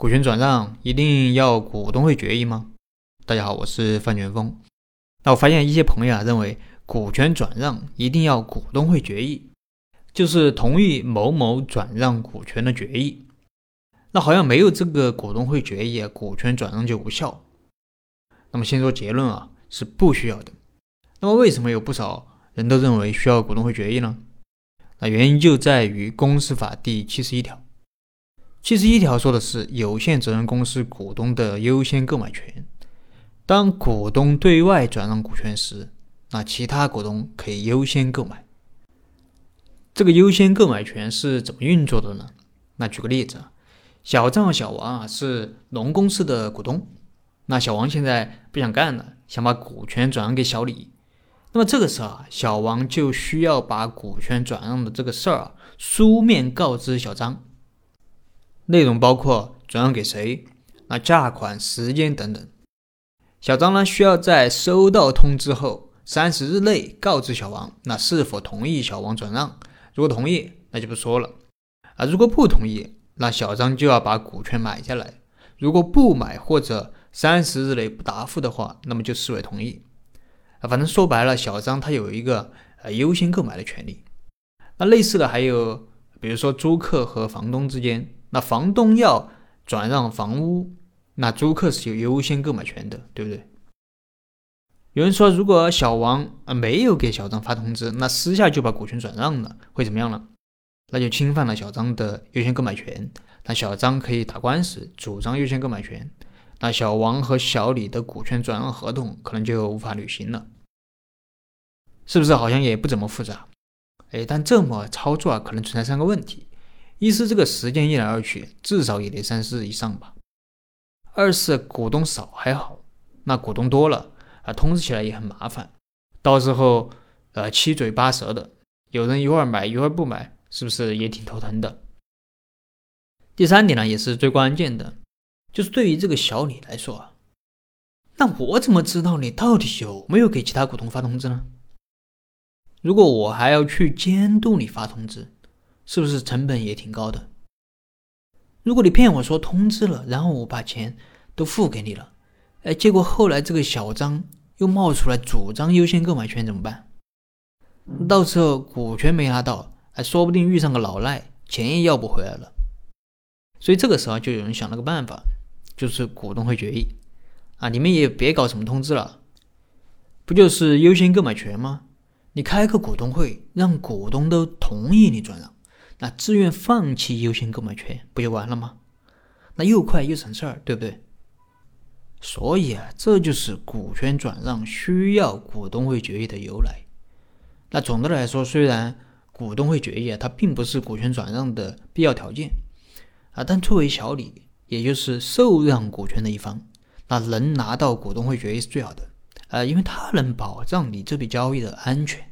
股权转让一定要股东会决议吗？大家好，我是范全峰。那我发现一些朋友啊认为股权转让一定要股东会决议，就是同意某某转让股权的决议。那好像没有这个股东会决议，股权转让就无效。那么先说结论啊，是不需要的。那么为什么有不少人都认为需要股东会决议呢？那原因就在于公司法第七十一条。七十一条说的是有限责任公司股东的优先购买权。当股东对外转让股权时，那其他股东可以优先购买。这个优先购买权是怎么运作的呢？那举个例子啊，小张和小王啊是龙公司的股东，那小王现在不想干了，想把股权转让给小李。那么这个时候啊，小王就需要把股权转让的这个事儿啊书面告知小张。内容包括转让给谁，那价款、时间等等。小张呢需要在收到通知后三十日内告知小王，那是否同意小王转让。如果同意，那就不说了啊；如果不同意，那小张就要把股权买下来。如果不买或者三十日内不答复的话，那么就视为同意啊。反正说白了，小张他有一个呃优先购买的权利。那类似的还有，比如说租客和房东之间。那房东要转让房屋，那租客是有优先购买权的，对不对？有人说，如果小王啊没有给小张发通知，那私下就把股权转让了，会怎么样呢？那就侵犯了小张的优先购买权，那小张可以打官司主张优先购买权，那小王和小李的股权转让合同可能就无法履行了，是不是？好像也不怎么复杂，哎，但这么操作啊，可能存在三个问题。一是这个时间一来二去，至少也得三四日以上吧。二是股东少还好，那股东多了啊，通知起来也很麻烦，到时候呃七嘴八舌的，有人一会儿买一会儿不买，是不是也挺头疼的？第三点呢，也是最关键的，就是对于这个小李来说啊，那我怎么知道你到底有没有给其他股东发通知呢？如果我还要去监督你发通知。是不是成本也挺高的？如果你骗我说通知了，然后我把钱都付给你了，哎，结果后来这个小张又冒出来主张优先购买权怎么办？到时候股权没拿到，还说不定遇上个老赖，钱也要不回来了。所以这个时候就有人想了个办法，就是股东会决议啊，你们也别搞什么通知了，不就是优先购买权吗？你开个股东会，让股东都同意你转让。那自愿放弃优先购买权不就完了吗？那又快又省事儿，对不对？所以啊，这就是股权转让需要股东会决议的由来。那总的来说，虽然股东会决议啊，它并不是股权转让的必要条件啊，但作为小李，也就是受让股权的一方，那能拿到股东会决议是最好的啊，因为它能保障你这笔交易的安全。